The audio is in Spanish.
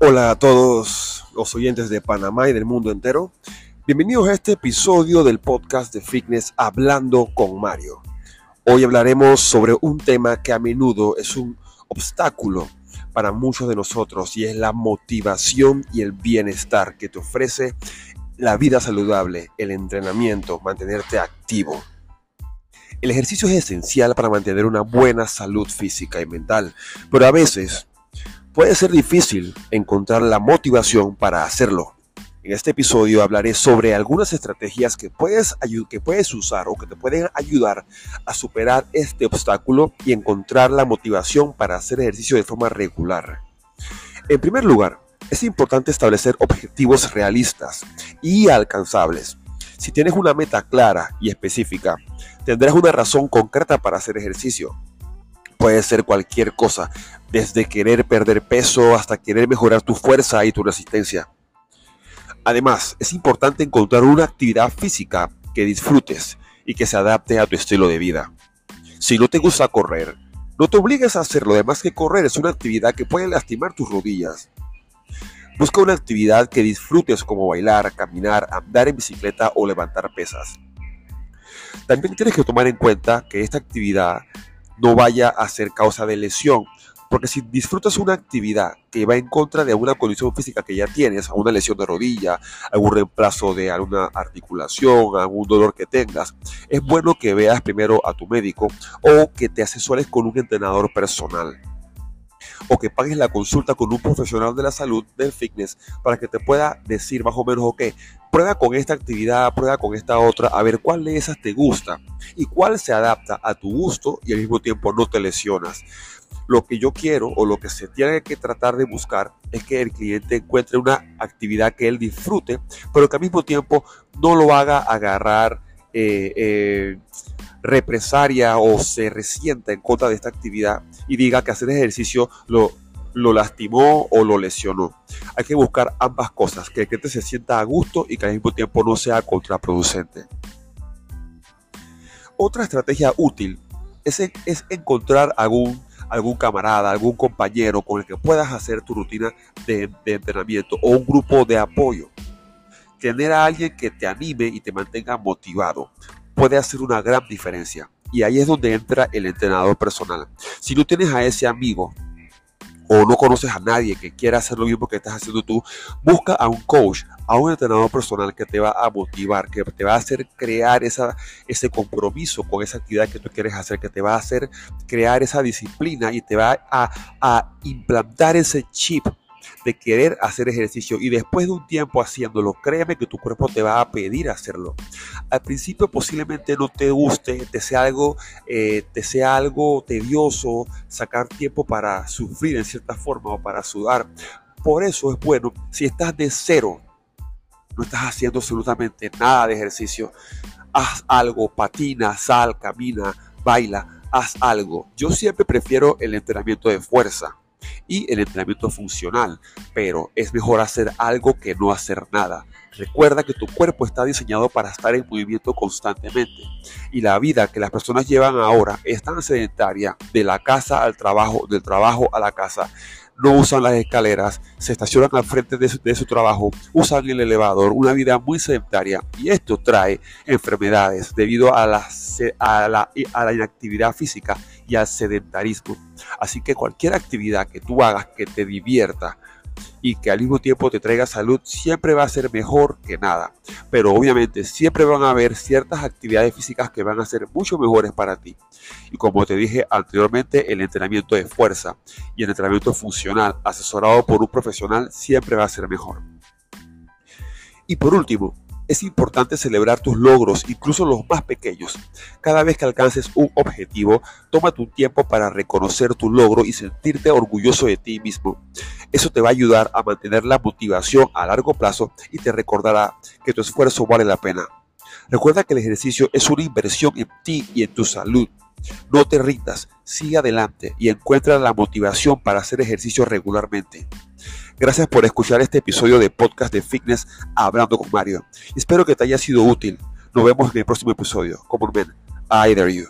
Hola a todos los oyentes de Panamá y del mundo entero. Bienvenidos a este episodio del podcast de Fitness Hablando con Mario. Hoy hablaremos sobre un tema que a menudo es un obstáculo para muchos de nosotros y es la motivación y el bienestar que te ofrece la vida saludable, el entrenamiento, mantenerte activo. El ejercicio es esencial para mantener una buena salud física y mental, pero a veces Puede ser difícil encontrar la motivación para hacerlo. En este episodio hablaré sobre algunas estrategias que puedes, que puedes usar o que te pueden ayudar a superar este obstáculo y encontrar la motivación para hacer ejercicio de forma regular. En primer lugar, es importante establecer objetivos realistas y alcanzables. Si tienes una meta clara y específica, tendrás una razón concreta para hacer ejercicio. Puede ser cualquier cosa, desde querer perder peso hasta querer mejorar tu fuerza y tu resistencia. Además, es importante encontrar una actividad física que disfrutes y que se adapte a tu estilo de vida. Si no te gusta correr, no te obligues a hacerlo, además que correr es una actividad que puede lastimar tus rodillas. Busca una actividad que disfrutes como bailar, caminar, andar en bicicleta o levantar pesas. También tienes que tomar en cuenta que esta actividad no vaya a ser causa de lesión. Porque si disfrutas una actividad que va en contra de alguna condición física que ya tienes, alguna lesión de rodilla, algún reemplazo de alguna articulación, algún dolor que tengas, es bueno que veas primero a tu médico o que te asesores con un entrenador personal o que pagues la consulta con un profesional de la salud del fitness para que te pueda decir más o menos, ok, prueba con esta actividad, prueba con esta otra, a ver cuál de esas te gusta y cuál se adapta a tu gusto y al mismo tiempo no te lesionas. Lo que yo quiero o lo que se tiene que tratar de buscar es que el cliente encuentre una actividad que él disfrute, pero que al mismo tiempo no lo haga agarrar eh, eh, represaria o se resienta en contra de esta actividad y diga que hacer ejercicio lo, lo lastimó o lo lesionó. Hay que buscar ambas cosas, que el cliente se sienta a gusto y que al mismo tiempo no sea contraproducente. Otra estrategia útil es, es encontrar algún algún camarada, algún compañero con el que puedas hacer tu rutina de, entrenamiento o un grupo de apoyo. Tener a alguien que te anime y te mantenga motivado puede hacer una gran diferencia. Y ahí es donde entra el entrenador personal. Si no tienes a ese amigo o no conoces a nadie que quiera hacer lo mismo que estás haciendo tú, busca a un coach, a un entrenador personal que te va a motivar, que te va a hacer crear esa, ese compromiso con esa actividad que tú quieres hacer, que te va a hacer crear esa disciplina y te va a, a implantar ese chip de querer hacer ejercicio y después de un tiempo haciéndolo, créeme que tu cuerpo te va a pedir hacerlo. Al principio posiblemente no te guste, te sea algo, eh, te sea algo tedioso sacar tiempo para sufrir en cierta forma o para sudar. Por eso es bueno, si estás de cero, no estás haciendo absolutamente nada de ejercicio, haz algo, patina, sal, camina, baila, haz algo. Yo siempre prefiero el entrenamiento de fuerza y el entrenamiento funcional, pero es mejor hacer algo que no hacer nada. Recuerda que tu cuerpo está diseñado para estar en movimiento constantemente y la vida que las personas llevan ahora es tan sedentaria de la casa al trabajo, del trabajo a la casa no usan las escaleras, se estacionan al frente de su, trabajo, usan el elevador, una vida muy sedentaria y esto trae enfermedades debido a la, inactividad física y al sedentarismo. Así que cualquier actividad que tú hagas que te divierta, y que al mismo tiempo te traiga salud, siempre va a ser mejor que nada. Pero obviamente siempre van a haber ciertas actividades físicas que van a ser mucho mejores para ti. Y como te dije anteriormente, el entrenamiento de fuerza y el entrenamiento funcional asesorado por un profesional siempre va a ser mejor. Y por último, es importante celebrar tus logros, incluso los más pequeños. Cada vez que alcances un objetivo, toma tu tiempo para reconocer tu logro y sentirte orgulloso de ti mismo. Eso te va a ayudar a mantener la motivación a largo plazo y te recordará que tu esfuerzo vale la pena. Recuerda que el ejercicio es una inversión en ti y en tu salud. No te rindas, sigue adelante y encuentra la motivación para hacer ejercicio regularmente. Gracias por escuchar este episodio de podcast de fitness Hablando con Mario. Espero que te haya sido útil. Nos vemos en el próximo episodio. Como ven, I dare you.